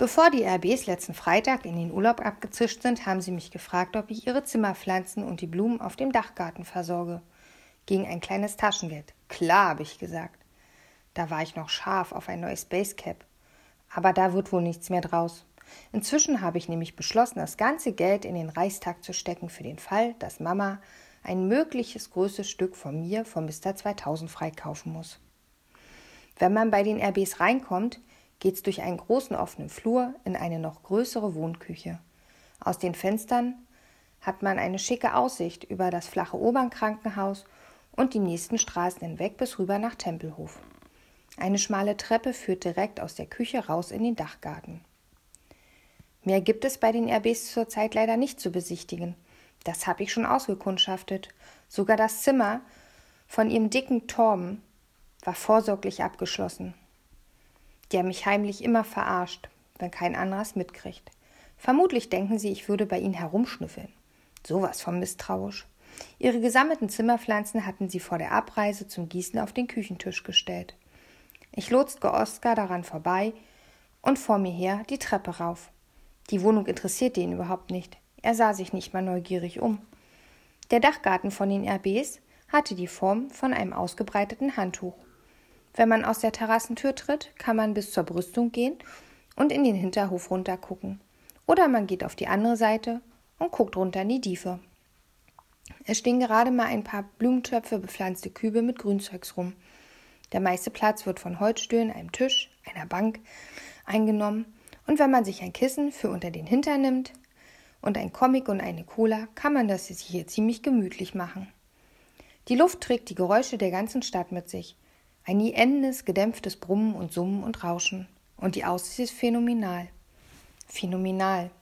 Bevor die RBs letzten Freitag in den Urlaub abgezischt sind, haben sie mich gefragt, ob ich ihre Zimmerpflanzen und die Blumen auf dem Dachgarten versorge. Gegen ein kleines Taschengeld. Klar, habe ich gesagt. Da war ich noch scharf auf ein neues Basecap. Aber da wird wohl nichts mehr draus. Inzwischen habe ich nämlich beschlossen, das ganze Geld in den Reichstag zu stecken für den Fall, dass Mama ein mögliches größtes Stück von mir vom Mr. 2000 freikaufen muss. Wenn man bei den RBs reinkommt, geht's durch einen großen offenen Flur in eine noch größere Wohnküche. Aus den Fenstern hat man eine schicke Aussicht über das flache Obernkrankenhaus und die nächsten Straßen hinweg bis rüber nach Tempelhof. Eine schmale Treppe führt direkt aus der Küche raus in den Dachgarten. Mehr gibt es bei den RBs zurzeit leider nicht zu besichtigen. Das habe ich schon ausgekundschaftet. Sogar das Zimmer von ihrem dicken Torben war vorsorglich abgeschlossen. Der mich heimlich immer verarscht, wenn kein anderes mitkriegt. Vermutlich denken sie, ich würde bei ihnen herumschnüffeln. Sowas von misstrauisch. Ihre gesammelten Zimmerpflanzen hatten sie vor der Abreise zum Gießen auf den Küchentisch gestellt. Ich lotste Oskar daran vorbei und vor mir her die Treppe rauf. Die Wohnung interessierte ihn überhaupt nicht. Er sah sich nicht mal neugierig um. Der Dachgarten von den RBs hatte die Form von einem ausgebreiteten Handtuch. Wenn man aus der Terrassentür tritt, kann man bis zur Brüstung gehen und in den Hinterhof runtergucken. Oder man geht auf die andere Seite und guckt runter in die Diefe. Es stehen gerade mal ein paar Blumentöpfe bepflanzte Kübe mit Grünzeugs rum. Der meiste Platz wird von Holzstühlen, einem Tisch, einer Bank eingenommen. Und wenn man sich ein Kissen für unter den Hintern nimmt und ein Comic und eine Cola, kann man das hier ziemlich gemütlich machen. Die Luft trägt die Geräusche der ganzen Stadt mit sich. Ein nie endendes, gedämpftes Brummen und Summen und Rauschen. Und die Aussicht ist phänomenal. Phänomenal.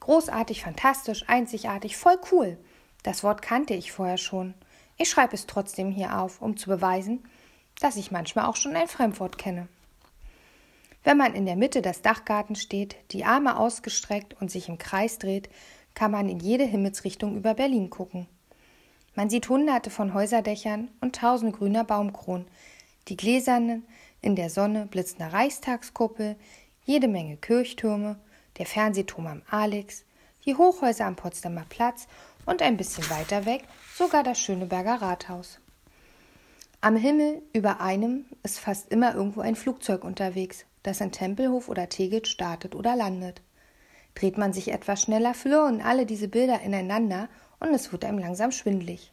Großartig, fantastisch, einzigartig, voll cool. Das Wort kannte ich vorher schon. Ich schreibe es trotzdem hier auf, um zu beweisen, dass ich manchmal auch schon ein Fremdwort kenne. Wenn man in der Mitte des Dachgartens steht, die Arme ausgestreckt und sich im Kreis dreht, kann man in jede Himmelsrichtung über Berlin gucken. Man sieht hunderte von Häuserdächern und tausend grüner Baumkronen, die gläsernen, in der Sonne blitzende Reichstagskuppel, jede Menge Kirchtürme, der Fernsehturm am Alex, die Hochhäuser am Potsdamer Platz und ein bisschen weiter weg sogar das Schöneberger Rathaus. Am Himmel über einem ist fast immer irgendwo ein Flugzeug unterwegs, das in Tempelhof oder Tegel startet oder landet. Dreht man sich etwas schneller, flirren alle diese Bilder ineinander und es wird einem langsam schwindlig.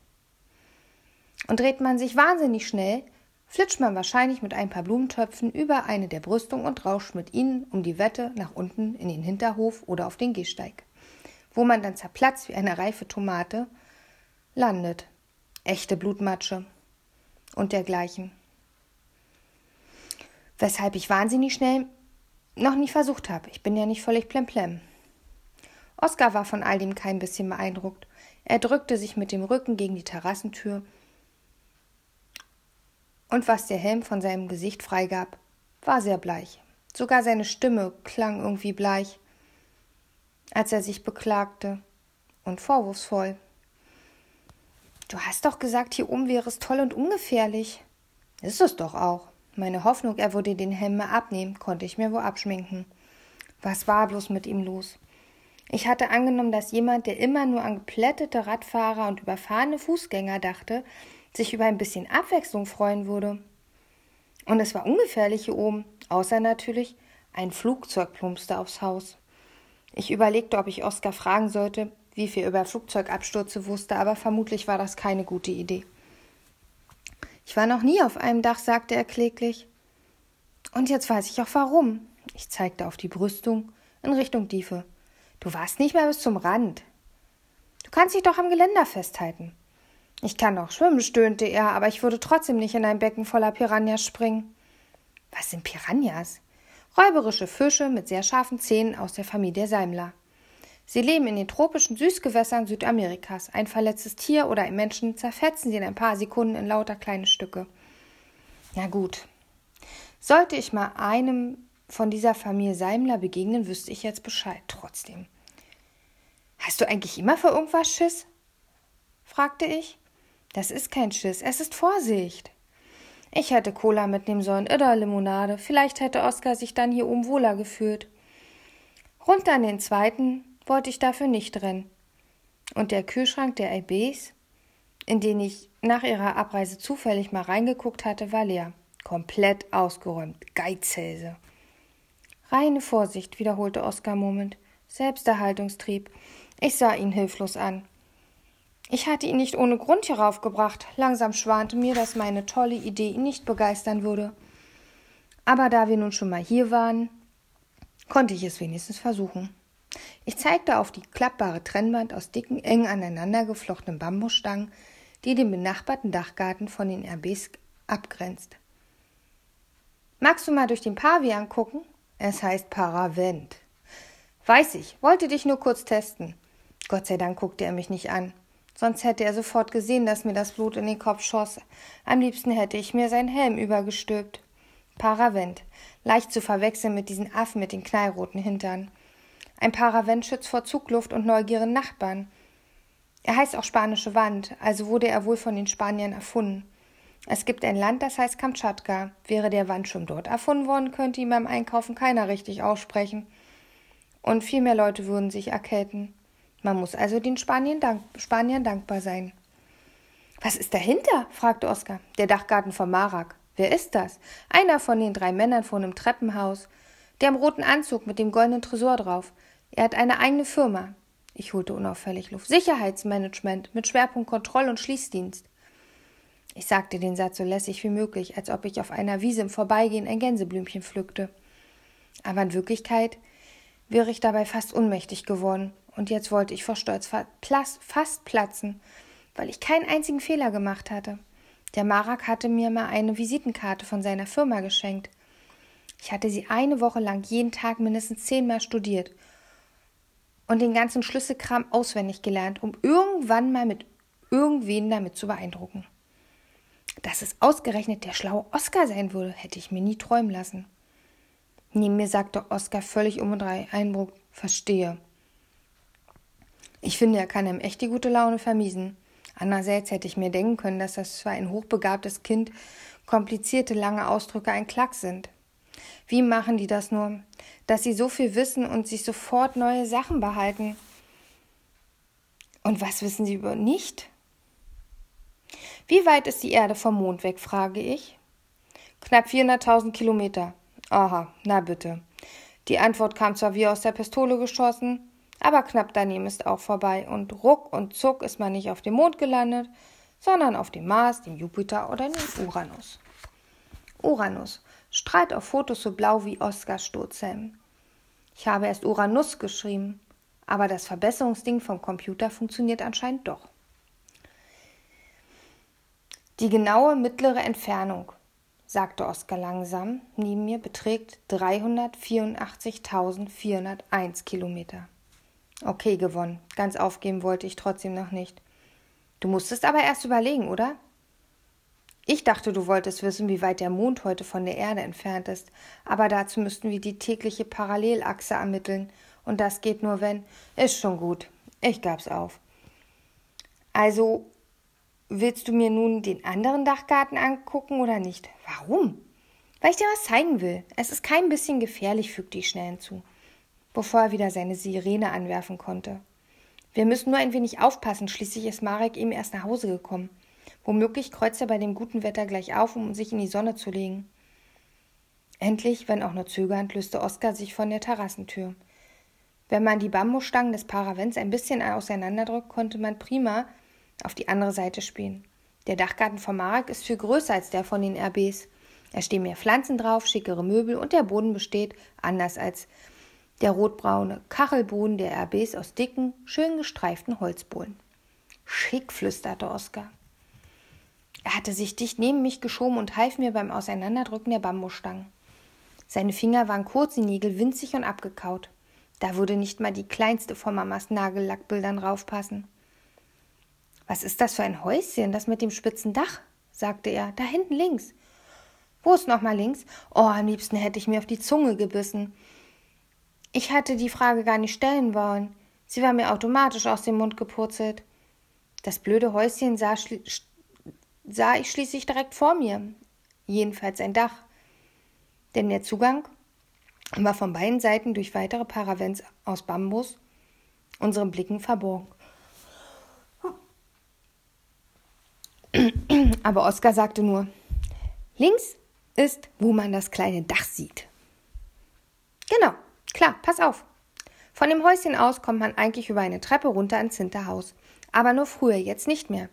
Und dreht man sich wahnsinnig schnell, flitscht man wahrscheinlich mit ein paar Blumentöpfen über eine der Brüstungen und rauscht mit ihnen um die Wette nach unten in den Hinterhof oder auf den Gehsteig, wo man dann zerplatzt wie eine reife Tomate landet. Echte Blutmatsche und dergleichen. Weshalb ich wahnsinnig schnell noch nie versucht habe. Ich bin ja nicht völlig plemplem. Oskar war von all dem kein bisschen beeindruckt. Er drückte sich mit dem Rücken gegen die Terrassentür und was der Helm von seinem Gesicht freigab, war sehr bleich. Sogar seine Stimme klang irgendwie bleich, als er sich beklagte und vorwurfsvoll. Du hast doch gesagt, hier oben wäre es toll und ungefährlich. Ist es doch auch. Meine Hoffnung, er würde den Helm mal abnehmen, konnte ich mir wohl abschminken. Was war bloß mit ihm los? Ich hatte angenommen, dass jemand, der immer nur an geplättete Radfahrer und überfahrene Fußgänger dachte, sich über ein bisschen Abwechslung freuen würde. Und es war ungefährlich hier oben, außer natürlich ein Flugzeug plumpste aufs Haus. Ich überlegte, ob ich Oskar fragen sollte, wie viel über Flugzeugabstürze wusste, aber vermutlich war das keine gute Idee. Ich war noch nie auf einem Dach, sagte er kläglich. Und jetzt weiß ich auch warum. Ich zeigte auf die Brüstung in Richtung Diefe. Du warst nicht mehr bis zum Rand. Du kannst dich doch am Geländer festhalten. Ich kann doch schwimmen, stöhnte er, aber ich würde trotzdem nicht in ein Becken voller Piranhas springen. Was sind Piranhas? Räuberische Fische mit sehr scharfen Zähnen aus der Familie Seimler. Sie leben in den tropischen Süßgewässern Südamerikas. Ein verletztes Tier oder ein Menschen zerfetzen sie in ein paar Sekunden in lauter kleine Stücke. Na gut. Sollte ich mal einem von dieser Familie Seimler begegnen, wüsste ich jetzt Bescheid trotzdem. Hast du eigentlich immer für irgendwas Schiss? fragte ich. Das ist kein Schiss, es ist Vorsicht. Ich hätte Cola mitnehmen sollen oder Limonade. Vielleicht hätte Oskar sich dann hier oben wohler gefühlt. Runter an den zweiten wollte ich dafür nicht rennen. Und der Kühlschrank der LBs, in den ich nach ihrer Abreise zufällig mal reingeguckt hatte, war leer. Komplett ausgeräumt. Geizhälse. Reine Vorsicht, wiederholte Oskar murmelnd. Selbsterhaltungstrieb. Ich sah ihn hilflos an. Ich hatte ihn nicht ohne Grund heraufgebracht. Langsam schwante mir, dass meine tolle Idee ihn nicht begeistern würde. Aber da wir nun schon mal hier waren, konnte ich es wenigstens versuchen. Ich zeigte auf die klappbare Trennwand aus dicken, eng aneinander geflochtenen Bambusstangen, die den benachbarten Dachgarten von den RBs abgrenzt. Magst du mal durch den Pavian gucken? Es heißt Paravent. Weiß ich, wollte dich nur kurz testen. Gott sei Dank guckte er mich nicht an. Sonst hätte er sofort gesehen, dass mir das Blut in den Kopf schoss. Am liebsten hätte ich mir seinen Helm übergestülpt. Paravent. Leicht zu verwechseln mit diesen Affen mit den knallroten Hintern. Ein Paravent schützt vor Zugluft und neugierigen Nachbarn. Er heißt auch spanische Wand, also wurde er wohl von den Spaniern erfunden. Es gibt ein Land, das heißt Kamtschatka. Wäre der Wandschirm dort erfunden worden, könnte ihm beim Einkaufen keiner richtig aussprechen. Und viel mehr Leute würden sich erkälten. Man muss also den Spaniern, dank Spaniern dankbar sein. Was ist dahinter? fragte Oskar. Der Dachgarten von Marak. Wer ist das? Einer von den drei Männern vor einem Treppenhaus. Der im roten Anzug mit dem goldenen Tresor drauf. Er hat eine eigene Firma. Ich holte unauffällig Luft. Sicherheitsmanagement mit Schwerpunkt Kontroll- und Schließdienst. Ich sagte den Satz so lässig wie möglich, als ob ich auf einer Wiese im Vorbeigehen ein Gänseblümchen pflückte. Aber in Wirklichkeit wäre ich dabei fast ohnmächtig geworden und jetzt wollte ich vor Stolz fast platzen, weil ich keinen einzigen Fehler gemacht hatte. Der Marak hatte mir mal eine Visitenkarte von seiner Firma geschenkt. Ich hatte sie eine Woche lang jeden Tag mindestens zehnmal studiert und den ganzen Schlüsselkram auswendig gelernt, um irgendwann mal mit irgendwen damit zu beeindrucken. Dass es ausgerechnet der schlaue Oscar sein würde, hätte ich mir nie träumen lassen. Neben mir sagte Oscar völlig um und drei Einbruch, verstehe. Ich finde, er kann ihm echt die gute Laune vermiesen. Andererseits hätte ich mir denken können, dass das für ein hochbegabtes Kind komplizierte, lange Ausdrücke ein Klack sind. Wie machen die das nur? Dass sie so viel wissen und sich sofort neue Sachen behalten. Und was wissen sie über nicht? Wie weit ist die Erde vom Mond weg, frage ich. Knapp 400.000 Kilometer. Aha, na bitte. Die Antwort kam zwar wie aus der Pistole geschossen, aber knapp daneben ist auch vorbei und ruck und zuck ist man nicht auf dem Mond gelandet, sondern auf dem Mars, dem Jupiter oder dem Uranus. Uranus strahlt auf Fotos so blau wie Oskar Sturzhelm. Ich habe erst Uranus geschrieben, aber das Verbesserungsding vom Computer funktioniert anscheinend doch. Die genaue mittlere Entfernung, sagte Oskar langsam, neben mir beträgt 384.401 Kilometer. Okay, gewonnen. Ganz aufgeben wollte ich trotzdem noch nicht. Du musstest aber erst überlegen, oder? Ich dachte, du wolltest wissen, wie weit der Mond heute von der Erde entfernt ist, aber dazu müssten wir die tägliche Parallelachse ermitteln, und das geht nur, wenn. Ist schon gut. Ich gab's auf. Also, willst du mir nun den anderen Dachgarten angucken oder nicht? Warum? Weil ich dir was zeigen will. Es ist kein bisschen gefährlich, fügte ich schnell hinzu bevor er wieder seine Sirene anwerfen konnte. Wir müssen nur ein wenig aufpassen, schließlich ist Marek eben erst nach Hause gekommen. Womöglich kreuzt er bei dem guten Wetter gleich auf, um sich in die Sonne zu legen. Endlich, wenn auch nur zögernd, löste Oskar sich von der Terrassentür. Wenn man die Bambusstangen des Paravents ein bisschen auseinanderdrückt, konnte man prima auf die andere Seite spielen. Der Dachgarten von Marek ist viel größer als der von den RBs. Es stehen mehr Pflanzen drauf, schickere Möbel und der Boden besteht, anders als der rotbraune Kachelboden der RBs aus dicken, schön gestreiften Holzbohlen. Schick, flüsterte Oskar. Er hatte sich dicht neben mich geschoben und half mir beim Auseinanderdrücken der Bambusstangen. Seine Finger waren kurz, die Nägel winzig und abgekaut. Da würde nicht mal die kleinste von Mamas Nagellackbildern raufpassen. Was ist das für ein Häuschen, das mit dem spitzen Dach? sagte er. Da hinten links. Wo ist noch mal links? Oh, am liebsten hätte ich mir auf die Zunge gebissen. Ich hatte die Frage gar nicht stellen wollen. Sie war mir automatisch aus dem Mund gepurzelt. Das blöde Häuschen sah, sah ich schließlich direkt vor mir. Jedenfalls ein Dach. Denn der Zugang war von beiden Seiten durch weitere Paravents aus Bambus unseren Blicken verborgen. Aber Oskar sagte nur, links ist, wo man das kleine Dach sieht. Genau, klar, pass auf. Von dem Häuschen aus kommt man eigentlich über eine Treppe runter ins Hinterhaus. Aber nur früher, jetzt nicht mehr.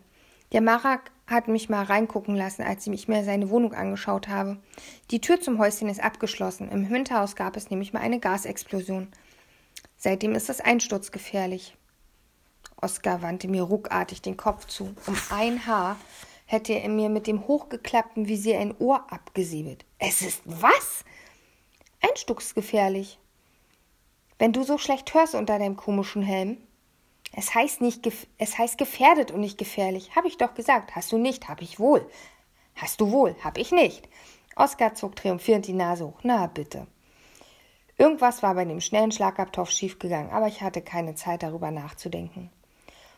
Der Marak hat mich mal reingucken lassen, als ich mir seine Wohnung angeschaut habe. Die Tür zum Häuschen ist abgeschlossen. Im Hinterhaus gab es nämlich mal eine Gasexplosion. Seitdem ist es einsturzgefährlich. Oskar wandte mir ruckartig den Kopf zu. Um ein Haar hätte er mir mit dem hochgeklappten Visier ein Ohr abgesäbelt. Es ist was? Einsturzgefährlich. Wenn du so schlecht hörst unter deinem komischen Helm. Es heißt nicht, es heißt gefährdet und nicht gefährlich. Habe ich doch gesagt. Hast du nicht, habe ich wohl. Hast du wohl, habe ich nicht. Oskar zog triumphierend die Nase hoch. Na bitte. Irgendwas war bei dem schnellen Schlagabtopf schiefgegangen, aber ich hatte keine Zeit darüber nachzudenken.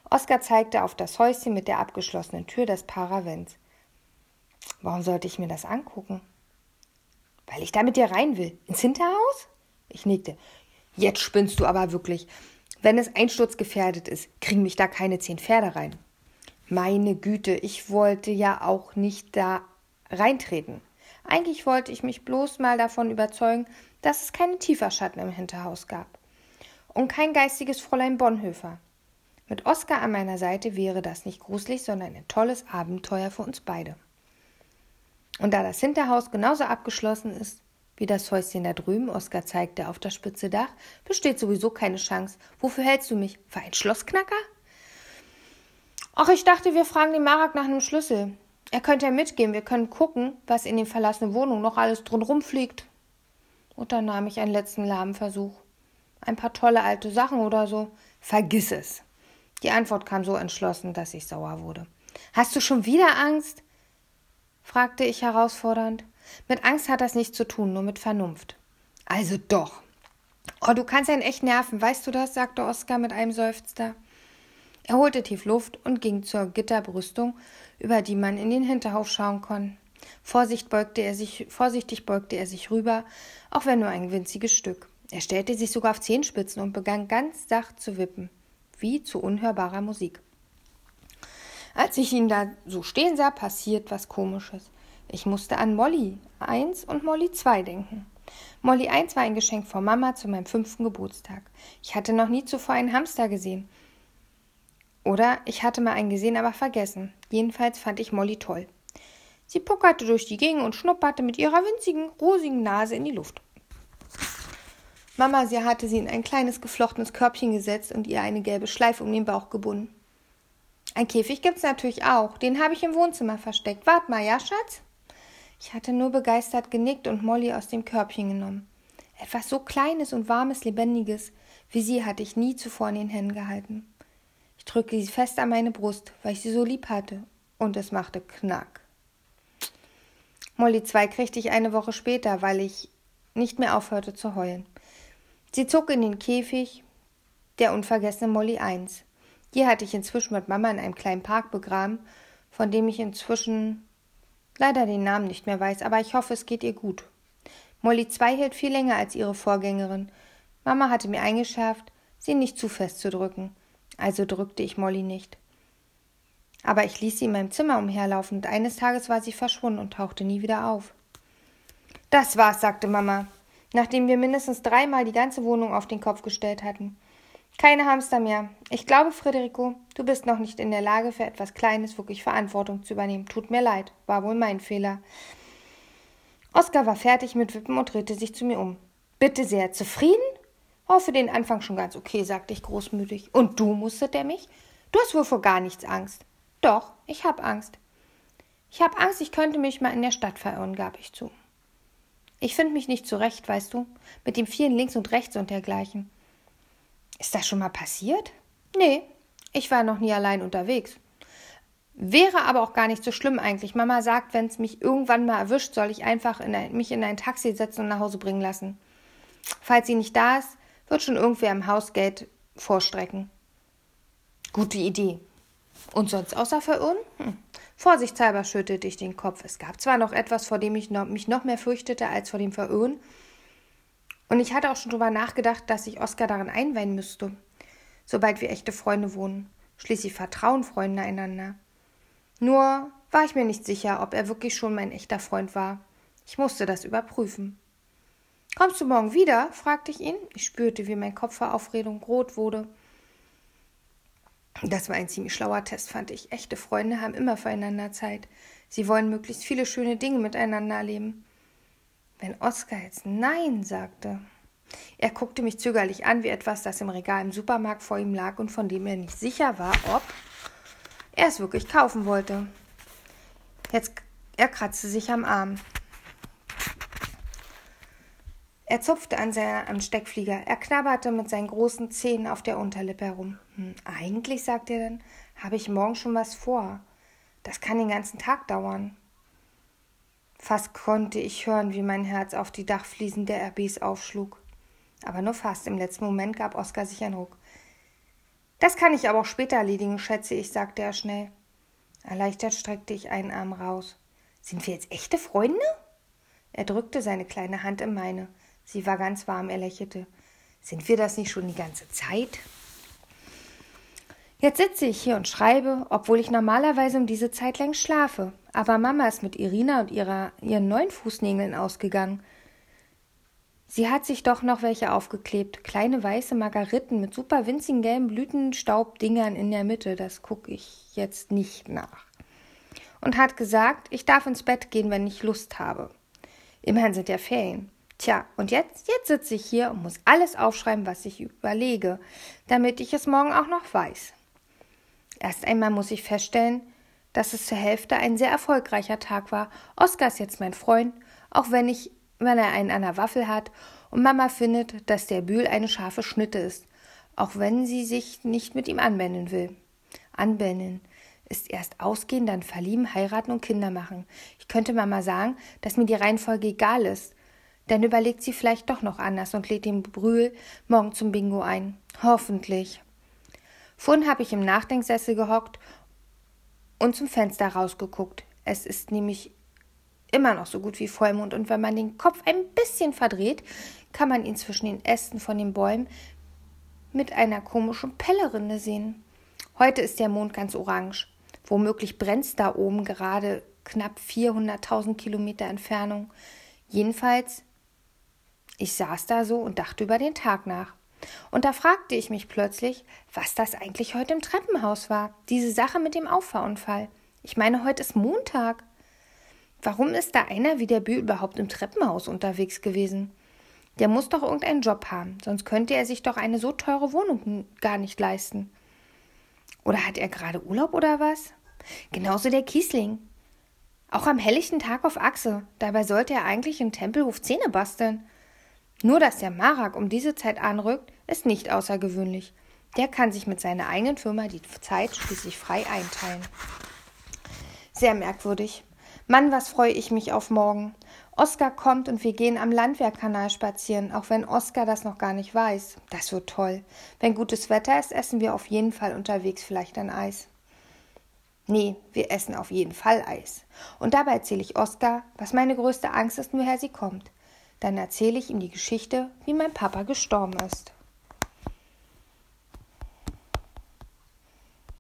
Oskar zeigte auf das Häuschen mit der abgeschlossenen Tür des Paravents. Warum sollte ich mir das angucken? Weil ich da mit dir rein will. Ins Hinterhaus? Ich nickte. Jetzt spinnst du aber wirklich. Wenn es einsturzgefährdet ist, kriegen mich da keine zehn Pferde rein. Meine Güte, ich wollte ja auch nicht da reintreten. Eigentlich wollte ich mich bloß mal davon überzeugen, dass es keine Tieferschatten im Hinterhaus gab. Und kein geistiges Fräulein Bonhoeffer. Mit Oskar an meiner Seite wäre das nicht gruselig, sondern ein tolles Abenteuer für uns beide. Und da das Hinterhaus genauso abgeschlossen ist, wie das Häuschen da drüben, Oskar zeigte auf das spitze Dach, besteht sowieso keine Chance. Wofür hältst du mich? Für einen Schlossknacker? Ach, ich dachte, wir fragen den Marak nach einem Schlüssel. Er könnte ja mitgehen, wir können gucken, was in den verlassenen Wohnungen noch alles drumherum fliegt. Unternahm ich einen letzten lahmen Versuch. Ein paar tolle alte Sachen oder so. Vergiss es. Die Antwort kam so entschlossen, dass ich sauer wurde. Hast du schon wieder Angst? fragte ich herausfordernd. Mit Angst hat das nichts zu tun, nur mit Vernunft. Also doch. Oh, du kannst einen echt nerven, weißt du das? sagte Oskar mit einem Seufzer. Er holte tief Luft und ging zur Gitterbrüstung, über die man in den Hinterhof schauen konnte. Vorsicht beugte er sich, vorsichtig beugte er sich rüber, auch wenn nur ein winziges Stück. Er stellte sich sogar auf Zehenspitzen und begann ganz sacht zu wippen, wie zu unhörbarer Musik. Als ich ihn da so stehen sah, passiert was Komisches. Ich musste an Molly 1 und Molly 2 denken. Molly 1 war ein Geschenk von Mama zu meinem fünften Geburtstag. Ich hatte noch nie zuvor einen Hamster gesehen. Oder ich hatte mal einen gesehen, aber vergessen. Jedenfalls fand ich Molly toll. Sie puckerte durch die Gegend und schnupperte mit ihrer winzigen, rosigen Nase in die Luft. Mama, sie hatte sie in ein kleines geflochtenes Körbchen gesetzt und ihr eine gelbe Schleife um den Bauch gebunden. Ein Käfig gibt's natürlich auch. Den habe ich im Wohnzimmer versteckt. Wart mal, ja, Schatz? Ich hatte nur begeistert genickt und Molly aus dem Körbchen genommen. Etwas so Kleines und Warmes, Lebendiges wie sie hatte ich nie zuvor in den Händen gehalten. Ich drückte sie fest an meine Brust, weil ich sie so lieb hatte, und es machte Knack. Molly 2 kriegte ich eine Woche später, weil ich nicht mehr aufhörte zu heulen. Sie zog in den Käfig der unvergessene Molly 1. Die hatte ich inzwischen mit Mama in einem kleinen Park begraben, von dem ich inzwischen leider den Namen nicht mehr weiß, aber ich hoffe, es geht ihr gut. Molly 2 hielt viel länger als ihre Vorgängerin. Mama hatte mir eingeschärft, sie nicht zu fest zu drücken. Also drückte ich Molly nicht. Aber ich ließ sie in meinem Zimmer umherlaufen und eines Tages war sie verschwunden und tauchte nie wieder auf. Das war's, sagte Mama, nachdem wir mindestens dreimal die ganze Wohnung auf den Kopf gestellt hatten. Keine Hamster mehr. Ich glaube, Frederico, du bist noch nicht in der Lage, für etwas Kleines wirklich Verantwortung zu übernehmen. Tut mir leid, war wohl mein Fehler. Oskar war fertig mit Wippen und drehte sich zu mir um. Bitte sehr, zufrieden? Oh, für den Anfang schon ganz okay, sagte ich großmütig. Und du, musterte er mich? Du hast wohl vor gar nichts Angst. Doch, ich hab Angst. Ich hab Angst, ich könnte mich mal in der Stadt verirren, gab ich zu. Ich finde mich nicht zurecht, weißt du, mit dem vielen links und rechts und dergleichen. Ist das schon mal passiert? Nee, ich war noch nie allein unterwegs. Wäre aber auch gar nicht so schlimm eigentlich. Mama sagt, wenn es mich irgendwann mal erwischt, soll ich einfach in ein, mich in ein Taxi setzen und nach Hause bringen lassen. Falls sie nicht da ist, wird schon irgendwer im Haus Geld vorstrecken. Gute Idee. Und sonst außer verirren? Hm. Vorsichtshalber schüttelte ich den Kopf. Es gab zwar noch etwas, vor dem ich noch, mich noch mehr fürchtete als vor dem Verirren, Und ich hatte auch schon drüber nachgedacht, dass ich Oskar darin einweihen müsste, sobald wir echte Freunde wohnen. Schließlich vertrauen Freunde einander. Nur war ich mir nicht sicher, ob er wirklich schon mein echter Freund war. Ich musste das überprüfen. Kommst du morgen wieder? fragte ich ihn. Ich spürte, wie mein Kopf vor Aufregung rot wurde. Das war ein ziemlich schlauer Test, fand ich. Echte Freunde haben immer füreinander Zeit. Sie wollen möglichst viele schöne Dinge miteinander erleben. Wenn Oskar jetzt Nein sagte. Er guckte mich zögerlich an wie etwas, das im Regal im Supermarkt vor ihm lag und von dem er nicht sicher war, ob er es wirklich kaufen wollte. Jetzt er kratzte sich am Arm. Er zupfte an seinem Steckflieger. Er knabberte mit seinen großen Zähnen auf der Unterlippe herum. Hm, eigentlich, sagte er dann, habe ich morgen schon was vor. Das kann den ganzen Tag dauern. Fast konnte ich hören, wie mein Herz auf die Dachfliesen der RBs aufschlug. Aber nur fast. Im letzten Moment gab Oskar sich einen Ruck. Das kann ich aber auch später erledigen, schätze ich, sagte er schnell. Erleichtert streckte ich einen Arm raus. Sind wir jetzt echte Freunde? Er drückte seine kleine Hand in meine. Sie war ganz warm, er lächelte. Sind wir das nicht schon die ganze Zeit? Jetzt sitze ich hier und schreibe, obwohl ich normalerweise um diese Zeit längst schlafe. Aber Mama ist mit Irina und ihrer, ihren neuen Fußnägeln ausgegangen. Sie hat sich doch noch welche aufgeklebt. Kleine weiße Margariten mit super winzigen gelben Blütenstaubdingern in der Mitte. Das gucke ich jetzt nicht nach. Und hat gesagt, ich darf ins Bett gehen, wenn ich Lust habe. Immerhin sind ja Ferien. Tja, und jetzt, jetzt sitze ich hier und muss alles aufschreiben, was ich überlege, damit ich es morgen auch noch weiß. Erst einmal muss ich feststellen, dass es zur Hälfte ein sehr erfolgreicher Tag war. Oskar ist jetzt mein Freund, auch wenn ich, wenn er einen an der Waffel hat und Mama findet, dass der Bühl eine scharfe Schnitte ist, auch wenn sie sich nicht mit ihm anbinden will. Anbinden ist erst ausgehen, dann verlieben, heiraten und Kinder machen. Ich könnte Mama sagen, dass mir die Reihenfolge egal ist. Dann überlegt sie vielleicht doch noch anders und lädt den Brühl morgen zum Bingo ein. Hoffentlich. Vorhin habe ich im Nachdenksessel gehockt und zum Fenster rausgeguckt. Es ist nämlich immer noch so gut wie Vollmond und wenn man den Kopf ein bisschen verdreht, kann man ihn zwischen den Ästen von den Bäumen mit einer komischen Pellerinde sehen. Heute ist der Mond ganz orange. Womöglich brennt es da oben gerade knapp 400.000 Kilometer Entfernung. Jedenfalls, ich saß da so und dachte über den Tag nach. Und da fragte ich mich plötzlich, was das eigentlich heute im Treppenhaus war. Diese Sache mit dem Auffahrunfall. Ich meine, heute ist Montag. Warum ist da einer wie der Bü überhaupt im Treppenhaus unterwegs gewesen? Der muss doch irgendeinen Job haben, sonst könnte er sich doch eine so teure Wohnung gar nicht leisten. Oder hat er gerade Urlaub oder was? Genauso der Kiesling. Auch am helllichten Tag auf Achse. Dabei sollte er eigentlich im Tempelhof Zähne basteln. Nur dass der Marak um diese Zeit anrückt, ist nicht außergewöhnlich. Der kann sich mit seiner eigenen Firma die Zeit schließlich frei einteilen. Sehr merkwürdig. Mann, was freue ich mich auf morgen. Oskar kommt und wir gehen am Landwehrkanal spazieren, auch wenn Oskar das noch gar nicht weiß. Das wird toll. Wenn gutes Wetter ist, essen wir auf jeden Fall unterwegs vielleicht ein Eis. Nee, wir essen auf jeden Fall Eis. Und dabei erzähle ich Oskar, was meine größte Angst ist, woher sie kommt. Dann erzähle ich ihm die Geschichte, wie mein Papa gestorben ist.